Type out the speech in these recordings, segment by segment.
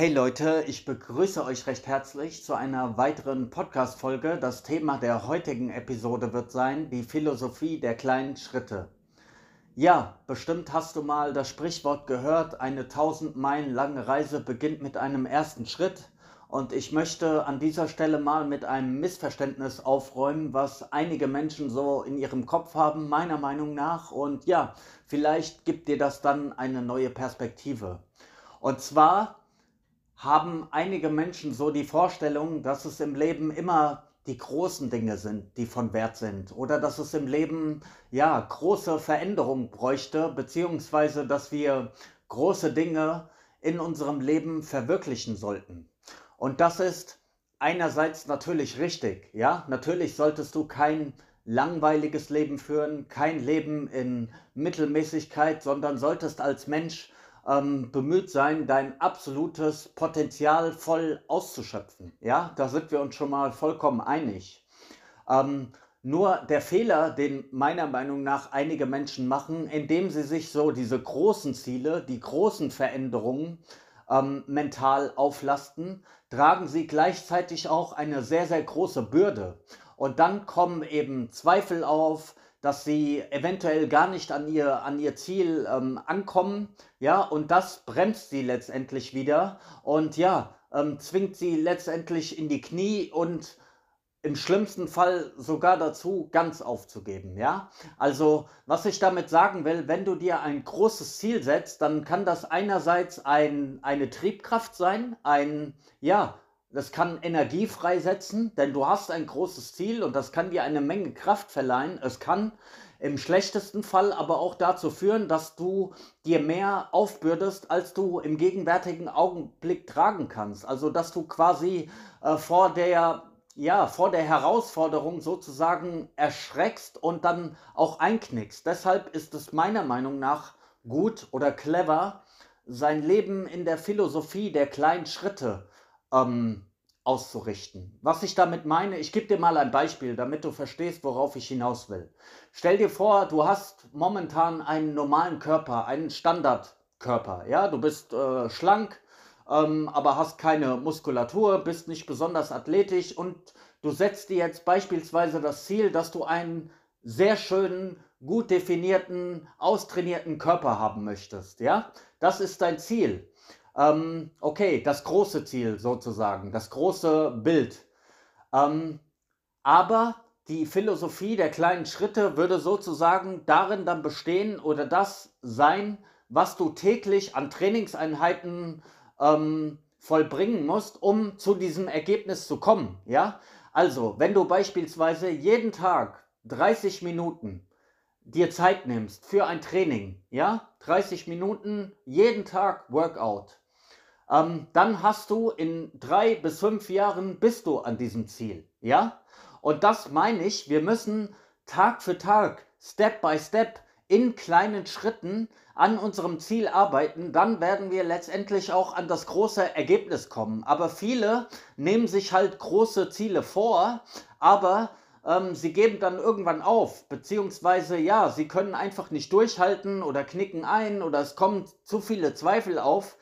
Hey Leute, ich begrüße euch recht herzlich zu einer weiteren Podcast-Folge. Das Thema der heutigen Episode wird sein die Philosophie der kleinen Schritte. Ja, bestimmt hast du mal das Sprichwort gehört, eine tausend Meilen lange Reise beginnt mit einem ersten Schritt. Und ich möchte an dieser Stelle mal mit einem Missverständnis aufräumen, was einige Menschen so in ihrem Kopf haben, meiner Meinung nach. Und ja, vielleicht gibt dir das dann eine neue Perspektive. Und zwar haben einige Menschen so die Vorstellung, dass es im Leben immer die großen Dinge sind, die von Wert sind. Oder dass es im Leben ja große Veränderungen bräuchte, beziehungsweise dass wir große Dinge in unserem Leben verwirklichen sollten. Und das ist einerseits natürlich richtig. Ja, natürlich solltest du kein langweiliges Leben führen, kein Leben in Mittelmäßigkeit, sondern solltest als Mensch ähm, bemüht sein, dein absolutes Potenzial voll auszuschöpfen. Ja, da sind wir uns schon mal vollkommen einig. Ähm, nur der Fehler, den meiner Meinung nach einige Menschen machen, indem sie sich so diese großen Ziele, die großen Veränderungen ähm, mental auflasten, tragen sie gleichzeitig auch eine sehr, sehr große Bürde. Und dann kommen eben Zweifel auf, dass sie eventuell gar nicht an ihr, an ihr Ziel ähm, ankommen, ja, und das bremst sie letztendlich wieder und ja, ähm, zwingt sie letztendlich in die Knie und im schlimmsten Fall sogar dazu, ganz aufzugeben, ja. Also, was ich damit sagen will, wenn du dir ein großes Ziel setzt, dann kann das einerseits ein, eine Triebkraft sein, ein, ja, das kann Energie freisetzen, denn du hast ein großes Ziel und das kann dir eine Menge Kraft verleihen. Es kann im schlechtesten Fall aber auch dazu führen, dass du dir mehr aufbürdest, als du im gegenwärtigen Augenblick tragen kannst. Also dass du quasi äh, vor der ja, vor der Herausforderung sozusagen erschreckst und dann auch einknickst. Deshalb ist es meiner Meinung nach gut oder clever, sein Leben in der Philosophie der kleinen Schritte ähm, auszurichten. Was ich damit meine, ich gebe dir mal ein Beispiel, damit du verstehst, worauf ich hinaus will. Stell dir vor, du hast momentan einen normalen Körper, einen Standardkörper. Ja, du bist äh, schlank, ähm, aber hast keine Muskulatur, bist nicht besonders athletisch und du setzt dir jetzt beispielsweise das Ziel, dass du einen sehr schönen, gut definierten, austrainierten Körper haben möchtest. Ja, das ist dein Ziel. Ähm, okay, das große Ziel sozusagen, das große Bild. Ähm, aber die Philosophie der kleinen Schritte würde sozusagen darin dann bestehen oder das sein, was du täglich an Trainingseinheiten ähm, vollbringen musst, um zu diesem Ergebnis zu kommen. Ja, also wenn du beispielsweise jeden Tag 30 Minuten dir Zeit nimmst für ein Training, ja, 30 Minuten jeden Tag Workout, ähm, dann hast du in drei bis fünf Jahren bist du an diesem Ziel. Ja? Und das meine ich, wir müssen Tag für Tag, Step by Step, in kleinen Schritten an unserem Ziel arbeiten, dann werden wir letztendlich auch an das große Ergebnis kommen. Aber viele nehmen sich halt große Ziele vor, aber ähm, sie geben dann irgendwann auf, beziehungsweise ja, sie können einfach nicht durchhalten oder knicken ein oder es kommen zu viele Zweifel auf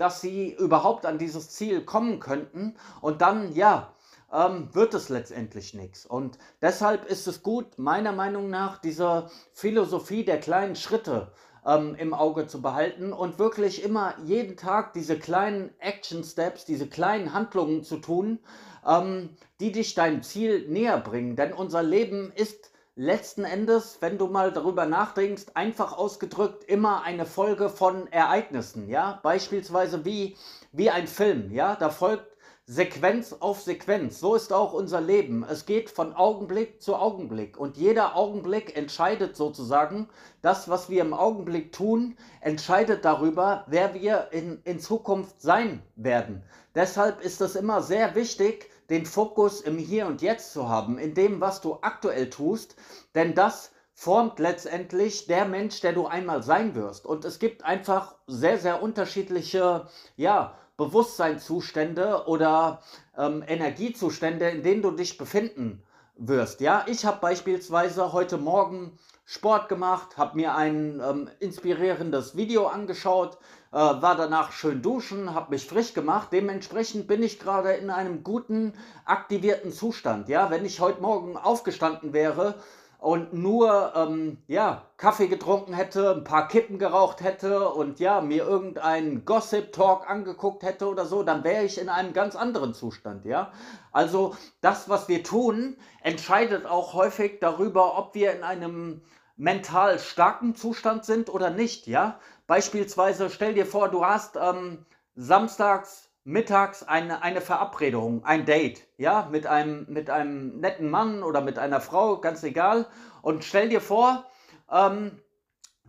dass sie überhaupt an dieses Ziel kommen könnten. Und dann, ja, ähm, wird es letztendlich nichts. Und deshalb ist es gut, meiner Meinung nach, diese Philosophie der kleinen Schritte ähm, im Auge zu behalten und wirklich immer jeden Tag diese kleinen Action Steps, diese kleinen Handlungen zu tun, ähm, die dich deinem Ziel näher bringen. Denn unser Leben ist letzten Endes, wenn du mal darüber nachdenkst, einfach ausgedrückt immer eine Folge von Ereignissen, ja, beispielsweise wie, wie ein Film, ja, da folgt Sequenz auf Sequenz. So ist auch unser Leben. Es geht von Augenblick zu Augenblick und jeder Augenblick entscheidet sozusagen, das, was wir im Augenblick tun, entscheidet darüber, wer wir in, in Zukunft sein werden. Deshalb ist es immer sehr wichtig, den Fokus im Hier und Jetzt zu haben, in dem, was du aktuell tust, denn das formt letztendlich der Mensch, der du einmal sein wirst. Und es gibt einfach sehr, sehr unterschiedliche, ja, Bewusstseinszustände oder ähm, Energiezustände, in denen du dich befinden wirst. Ja, ich habe beispielsweise heute Morgen Sport gemacht, habe mir ein ähm, inspirierendes Video angeschaut, äh, war danach schön duschen, habe mich frisch gemacht. Dementsprechend bin ich gerade in einem guten, aktivierten Zustand. Ja, wenn ich heute Morgen aufgestanden wäre und nur ähm, ja, Kaffee getrunken hätte, ein paar Kippen geraucht hätte und ja, mir irgendeinen Gossip-Talk angeguckt hätte oder so, dann wäre ich in einem ganz anderen Zustand, ja. Also das, was wir tun, entscheidet auch häufig darüber, ob wir in einem mental starken Zustand sind oder nicht, ja. Beispielsweise stell dir vor, du hast ähm, samstags mittags eine, eine Verabredung, ein Date, ja, mit einem, mit einem netten Mann oder mit einer Frau, ganz egal. Und stell dir vor, ähm,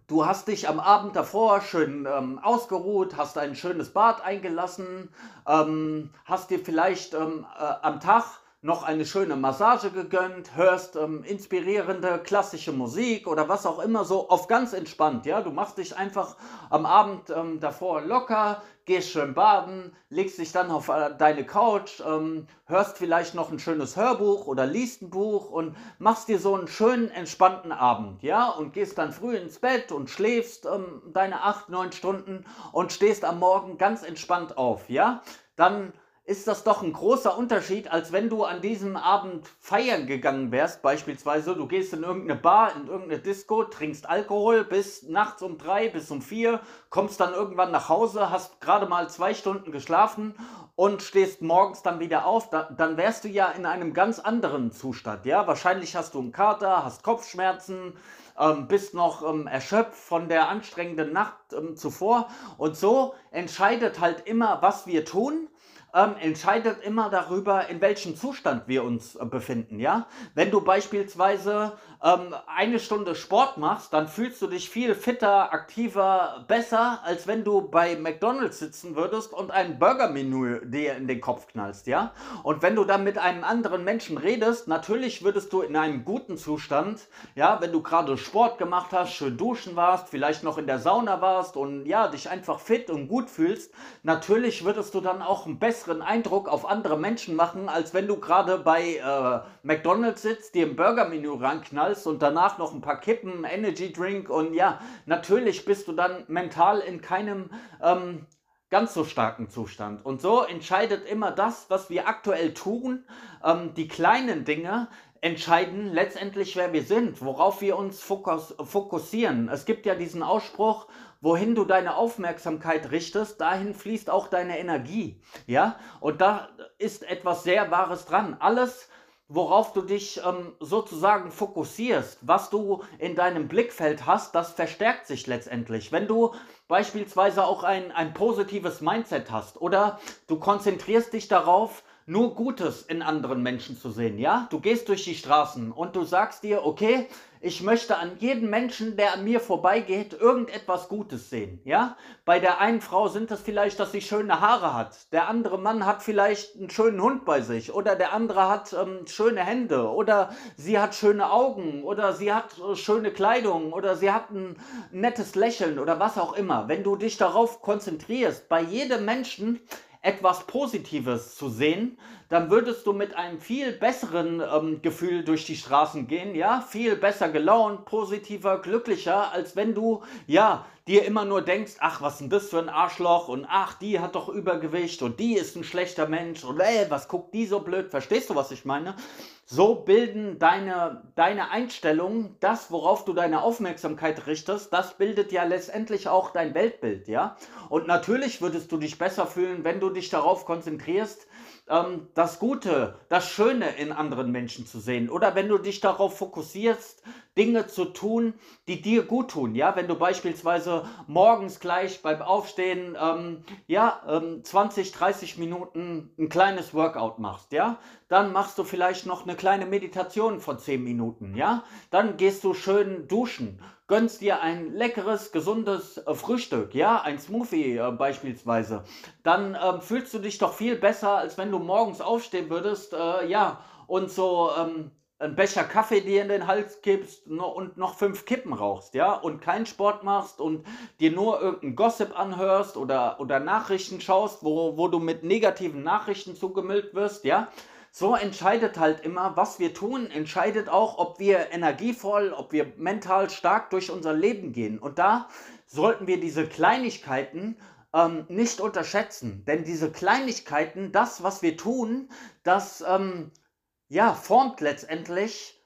du hast dich am Abend davor schön ähm, ausgeruht, hast ein schönes Bad eingelassen, ähm, hast dir vielleicht ähm, äh, am Tag noch eine schöne Massage gegönnt, hörst ähm, inspirierende klassische Musik oder was auch immer so auf ganz entspannt. Ja, du machst dich einfach am Abend ähm, davor locker, gehst schön baden, legst dich dann auf äh, deine Couch, ähm, hörst vielleicht noch ein schönes Hörbuch oder liest ein Buch und machst dir so einen schönen entspannten Abend, ja, und gehst dann früh ins Bett und schläfst ähm, deine acht, neun Stunden und stehst am Morgen ganz entspannt auf, ja. Dann ist das doch ein großer Unterschied, als wenn du an diesem Abend feiern gegangen wärst. Beispielsweise, du gehst in irgendeine Bar, in irgendeine Disco, trinkst Alkohol bis nachts um drei, bis um vier, kommst dann irgendwann nach Hause, hast gerade mal zwei Stunden geschlafen und stehst morgens dann wieder auf. Da, dann wärst du ja in einem ganz anderen Zustand. Ja, wahrscheinlich hast du einen Kater, hast Kopfschmerzen, ähm, bist noch ähm, erschöpft von der anstrengenden Nacht ähm, zuvor. Und so entscheidet halt immer, was wir tun ähm, entscheidet immer darüber, in welchem Zustand wir uns äh, befinden. Ja? Wenn du beispielsweise ähm, eine Stunde Sport machst, dann fühlst du dich viel fitter, aktiver, besser, als wenn du bei McDonald's sitzen würdest und ein Burgermenü dir in den Kopf knallst. Ja? Und wenn du dann mit einem anderen Menschen redest, natürlich würdest du in einem guten Zustand, ja, wenn du gerade Sport gemacht hast, schön duschen warst, vielleicht noch in der Sauna warst und ja, dich einfach fit und gut fühlst, natürlich würdest du dann auch einen besseren Eindruck auf andere Menschen machen, als wenn du gerade bei äh, McDonald's sitzt, dir ein Burgermenü ranknallst knallst und danach noch ein paar Kippen, Energy Drink und ja, natürlich bist du dann mental in keinem ähm, ganz so starken Zustand. Und so entscheidet immer das, was wir aktuell tun, ähm, die kleinen Dinge, entscheiden letztendlich, wer wir sind, worauf wir uns fokus fokussieren. Es gibt ja diesen Ausspruch, wohin du deine Aufmerksamkeit richtest, dahin fließt auch deine Energie. Ja, und da ist etwas sehr Wahres dran. Alles, worauf du dich ähm, sozusagen fokussierst, was du in deinem Blickfeld hast, das verstärkt sich letztendlich. Wenn du beispielsweise auch ein, ein positives Mindset hast oder du konzentrierst dich darauf, nur Gutes in anderen Menschen zu sehen, ja? Du gehst durch die Straßen und du sagst dir, okay, ich möchte an jedem Menschen, der an mir vorbeigeht, irgendetwas Gutes sehen, ja? Bei der einen Frau sind es vielleicht, dass sie schöne Haare hat. Der andere Mann hat vielleicht einen schönen Hund bei sich oder der andere hat ähm, schöne Hände oder sie hat schöne Augen oder sie hat äh, schöne Kleidung oder sie hat ein nettes Lächeln oder was auch immer. Wenn du dich darauf konzentrierst, bei jedem Menschen etwas Positives zu sehen, dann würdest du mit einem viel besseren ähm, Gefühl durch die Straßen gehen, ja, viel besser gelaunt, positiver, glücklicher, als wenn du, ja, dir immer nur denkst, ach, was denn das für ein Arschloch und ach, die hat doch Übergewicht und die ist ein schlechter Mensch und ey, was guckt die so blöd, verstehst du, was ich meine? So bilden deine, deine Einstellungen, das, worauf du deine Aufmerksamkeit richtest, das bildet ja letztendlich auch dein Weltbild, ja? Und natürlich würdest du dich besser fühlen, wenn du dich darauf konzentrierst, ähm, das Gute, das Schöne in anderen Menschen zu sehen. Oder wenn du dich darauf fokussierst, Dinge zu tun, die dir gut tun. Ja, wenn du beispielsweise morgens gleich beim Aufstehen, ähm, ja, ähm, 20, 30 Minuten ein kleines Workout machst, ja, dann machst du vielleicht noch eine kleine Meditation von 10 Minuten, ja, dann gehst du schön duschen, gönnst dir ein leckeres, gesundes äh, Frühstück, ja, ein Smoothie äh, beispielsweise, dann ähm, fühlst du dich doch viel besser, als wenn du morgens aufstehen würdest, äh, ja, und so ähm, einen Becher Kaffee dir in den Hals kippst und noch fünf Kippen rauchst, ja, und keinen Sport machst und dir nur irgendeinen Gossip anhörst oder, oder Nachrichten schaust, wo, wo du mit negativen Nachrichten zugemüllt wirst, ja, so entscheidet halt immer, was wir tun, entscheidet auch, ob wir energievoll, ob wir mental stark durch unser Leben gehen. Und da sollten wir diese Kleinigkeiten ähm, nicht unterschätzen. Denn diese Kleinigkeiten, das, was wir tun, das ähm, ja, formt letztendlich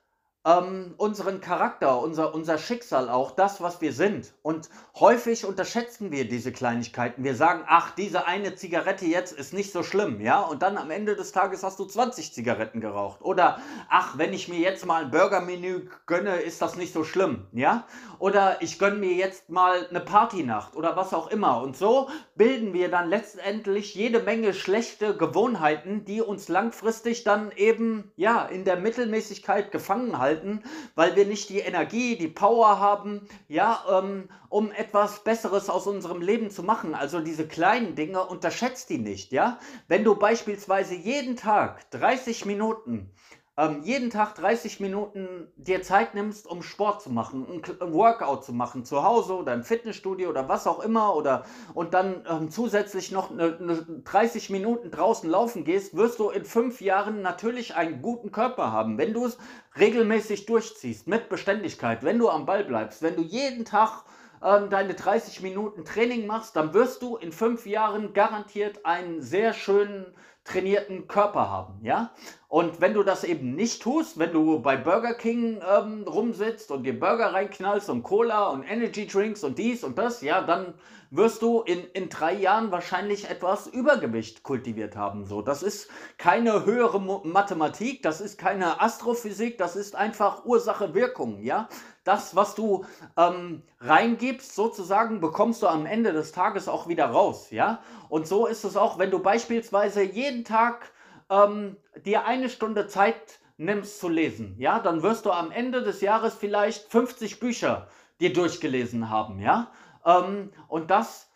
ähm, unseren Charakter, unser, unser Schicksal auch, das, was wir sind. Und häufig unterschätzen wir diese Kleinigkeiten. Wir sagen, ach, diese eine Zigarette jetzt ist nicht so schlimm, ja? Und dann am Ende des Tages hast du 20 Zigaretten geraucht. Oder, ach, wenn ich mir jetzt mal ein Burgermenü gönne, ist das nicht so schlimm, ja? Oder ich gönne mir jetzt mal eine Partynacht oder was auch immer. Und so bilden wir dann letztendlich jede Menge schlechte Gewohnheiten, die uns langfristig dann eben, ja, in der Mittelmäßigkeit gefangen halten halten, weil wir nicht die Energie, die Power haben, ja, ähm, um etwas Besseres aus unserem Leben zu machen. Also diese kleinen Dinge, unterschätzt die nicht, ja. Wenn du beispielsweise jeden Tag 30 Minuten ähm, jeden Tag 30 Minuten dir Zeit nimmst, um Sport zu machen, ein, Workout zu machen, zu Hause oder im Fitnessstudio oder was auch immer, oder und dann ähm, zusätzlich noch eine, eine 30 Minuten draußen laufen gehst, wirst du in fünf Jahren natürlich einen guten Körper haben. Wenn du es regelmäßig durchziehst, mit Beständigkeit, wenn du am Ball bleibst, wenn du jeden Tag ähm, deine 30 Minuten Training machst, dann wirst du in fünf Jahren garantiert einen sehr schönen trainierten Körper haben, ja? Und wenn du das eben nicht tust, wenn du bei Burger King ähm, rumsitzt und dir Burger reinknallst und Cola und Energy Drinks und dies und das, ja, dann wirst du in, in drei Jahren wahrscheinlich etwas Übergewicht kultiviert haben. So, das ist keine höhere Mathematik, das ist keine Astrophysik, das ist einfach Ursache-Wirkung, ja? Das, was du ähm, reingibst, sozusagen, bekommst du am Ende des Tages auch wieder raus, ja? Und so ist es auch, wenn du beispielsweise jeden Tag ähm, dir eine Stunde Zeit nimmst zu lesen, ja, dann wirst du am Ende des Jahres vielleicht 50 Bücher dir durchgelesen haben, ja. Ähm, und das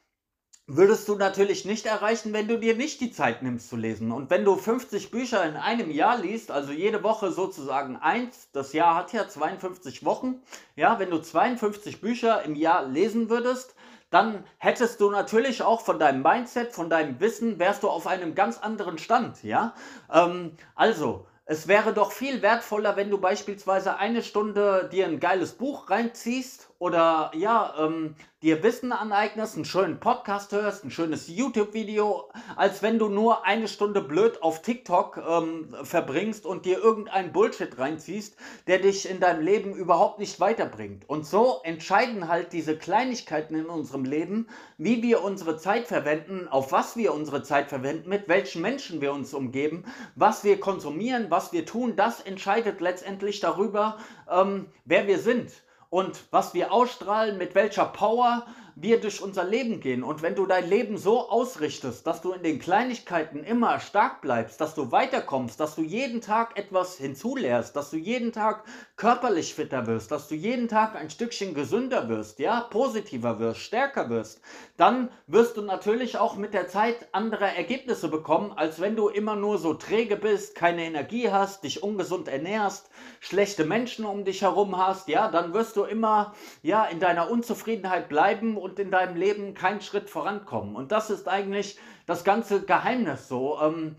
würdest du natürlich nicht erreichen, wenn du dir nicht die Zeit nimmst zu lesen. Und wenn du 50 Bücher in einem Jahr liest, also jede Woche sozusagen eins, das Jahr hat ja 52 Wochen, ja, wenn du 52 Bücher im Jahr lesen würdest, dann hättest du natürlich auch von deinem Mindset, von deinem Wissen, wärst du auf einem ganz anderen Stand, ja. Ähm, also, es wäre doch viel wertvoller, wenn du beispielsweise eine Stunde dir ein geiles Buch reinziehst oder ja, ähm, dir Wissen aneignest, einen schönen Podcast hörst, ein schönes YouTube-Video, als wenn du nur eine Stunde blöd auf TikTok ähm, verbringst und dir irgendeinen Bullshit reinziehst, der dich in deinem Leben überhaupt nicht weiterbringt. Und so entscheiden halt diese Kleinigkeiten in unserem Leben, wie wir unsere Zeit verwenden, auf was wir unsere Zeit verwenden, mit welchen Menschen wir uns umgeben, was wir konsumieren, was wir tun, das entscheidet letztendlich darüber, ähm, wer wir sind und was wir ausstrahlen, mit welcher Power wir durch unser Leben gehen. Und wenn du dein Leben so ausrichtest, dass du in den Kleinigkeiten immer stark bleibst, dass du weiterkommst, dass du jeden Tag etwas hinzulehrst, dass du jeden Tag körperlich fitter wirst, dass du jeden Tag ein Stückchen gesünder wirst, ja, positiver wirst, stärker wirst, dann wirst du natürlich auch mit der Zeit andere Ergebnisse bekommen, als wenn du immer nur so träge bist, keine Energie hast, dich ungesund ernährst, schlechte Menschen um dich herum hast, ja, dann wirst du immer ja in deiner Unzufriedenheit bleiben und und in deinem Leben keinen Schritt vorankommen. Und das ist eigentlich das ganze Geheimnis so. Ähm,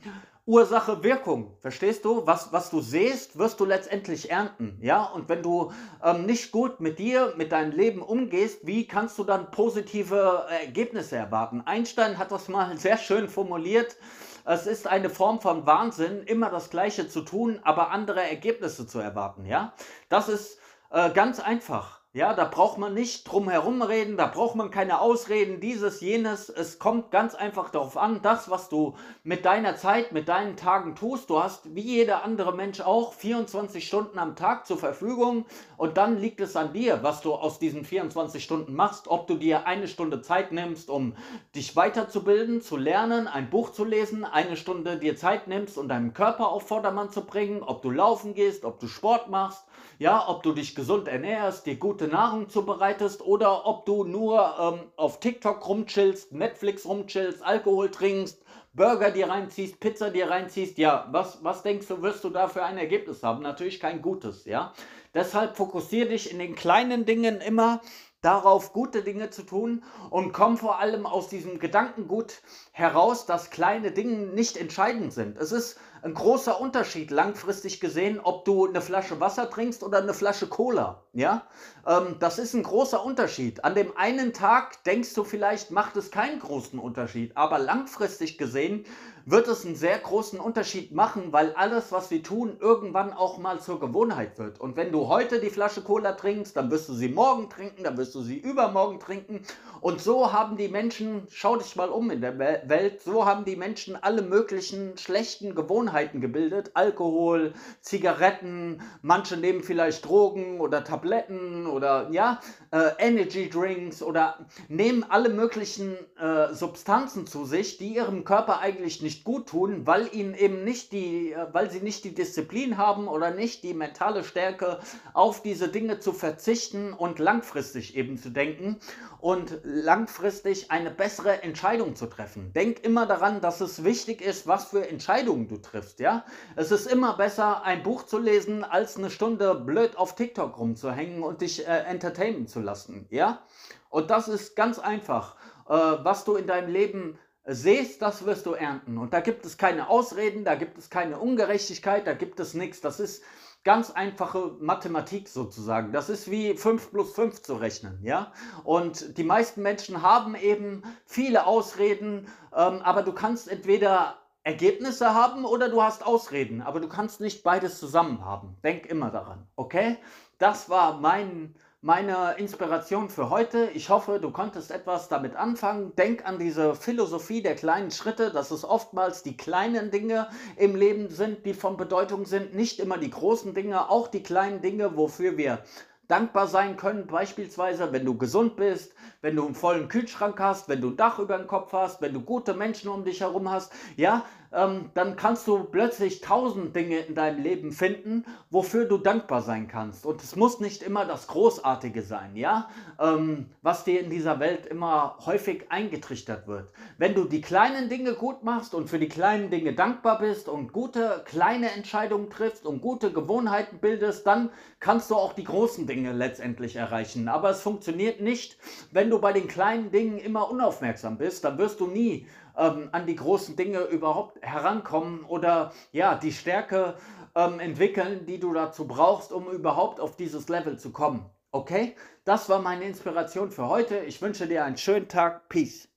Ursache, Wirkung. Verstehst du? Was, was du siehst, wirst du letztendlich ernten. Ja? Und wenn du ähm, nicht gut mit dir, mit deinem Leben umgehst, wie kannst du dann positive Ergebnisse erwarten? Einstein hat das mal sehr schön formuliert. Es ist eine Form von Wahnsinn, immer das Gleiche zu tun, aber andere Ergebnisse zu erwarten. Ja? Das ist äh, ganz einfach. Ja, da braucht man nicht drum herum reden, da braucht man keine Ausreden, dieses, jenes. Es kommt ganz einfach darauf an, das, was du mit deiner Zeit, mit deinen Tagen tust. Du hast wie jeder andere Mensch auch 24 Stunden am Tag zur Verfügung und dann liegt es an dir, was du aus diesen 24 Stunden machst. Ob du dir eine Stunde Zeit nimmst, um dich weiterzubilden, zu lernen, ein Buch zu lesen, eine Stunde dir Zeit nimmst, um deinen Körper auf Vordermann zu bringen, ob du laufen gehst, ob du Sport machst, ja, ob du dich gesund ernährst, dir gute Nahrung zubereitest oder ob du nur ähm, auf TikTok rumchillst, Netflix rumchillst, Alkohol trinkst, Burger dir reinziehst, Pizza dir reinziehst, ja, was, was denkst du, wirst du da für ein Ergebnis haben? Natürlich kein gutes, ja. Deshalb fokussiere dich in den kleinen Dingen immer darauf, gute Dinge zu tun und komm vor allem aus diesem Gedankengut heraus, dass kleine Dinge nicht entscheidend sind. Es ist ein großer Unterschied langfristig gesehen, ob du eine Flasche Wasser trinkst oder eine Flasche Cola. Ja, ähm, das ist ein großer Unterschied. An dem einen Tag denkst du vielleicht, macht es keinen großen Unterschied, aber langfristig gesehen wird es einen sehr großen Unterschied machen, weil alles, was wir tun, irgendwann auch mal zur Gewohnheit wird. Und wenn du heute die Flasche Cola trinkst, dann wirst du sie morgen trinken, dann wirst du sie übermorgen trinken. Und so haben die Menschen, schau dich mal um in der Welt, so haben die Menschen alle möglichen schlechten Gewohnheiten gebildet. Alkohol, Zigaretten, manche nehmen vielleicht Drogen oder Tabletten oder ja, äh, Energy Drinks oder nehmen alle möglichen äh, Substanzen zu sich, die ihrem Körper eigentlich nicht gut tun, weil ihnen eben nicht die, äh, weil sie nicht die Disziplin haben oder nicht die mentale Stärke, auf diese Dinge zu verzichten und langfristig eben zu denken und langfristig eine bessere Entscheidung zu treffen. Denk immer daran, dass es wichtig ist, was für Entscheidungen du triffst, ja? Es ist immer besser, ein Buch zu lesen, als eine Stunde blöd auf TikTok rumzuhängen und dich äh, entertainen zu lassen, ja? Und das ist ganz einfach. Äh, was du in deinem Leben siehst, das wirst du ernten. Und da gibt es keine Ausreden, da gibt es keine Ungerechtigkeit, da gibt es nichts. Das ist ganz einfache Mathematik sozusagen. Das ist wie 5 plus 5 zu rechnen, ja. Und die meisten Menschen haben eben viele Ausreden, ähm, aber du kannst entweder Ergebnisse haben oder du hast Ausreden, aber du kannst nicht beides zusammen haben. Denk immer daran, okay? Das war mein meine Inspiration für heute. Ich hoffe, du konntest etwas damit anfangen. Denk an diese Philosophie der kleinen Schritte, dass es oftmals die kleinen Dinge im Leben sind, die von Bedeutung sind, nicht immer die großen Dinge, auch die kleinen Dinge, wofür wir dankbar sein können. Beispielsweise, wenn du gesund bist, wenn du einen vollen Kühlschrank hast, wenn du ein Dach über dem Kopf hast, wenn du gute Menschen um dich herum hast. Ja, ähm, dann kannst du plötzlich tausend Dinge in deinem Leben finden, wofür du dankbar sein kannst. Und es muss nicht immer das Großartige sein, ja, ähm, was dir in dieser Welt immer häufig eingetrichtert wird. Wenn du die kleinen Dinge gut machst und für die kleinen Dinge dankbar bist und gute kleine Entscheidungen triffst und gute Gewohnheiten bildest, dann kannst du auch die großen Dinge letztendlich erreichen. Aber es funktioniert nicht, wenn du bei den kleinen Dingen immer unaufmerksam bist, dann wirst du nie ähm, an die großen Dinge überhaupt herankommen oder ja, die Stärke ähm, entwickeln, die du dazu brauchst, um überhaupt auf dieses Level zu kommen. Okay? Das war meine Inspiration für heute. Ich wünsche dir einen schönen Tag. Peace.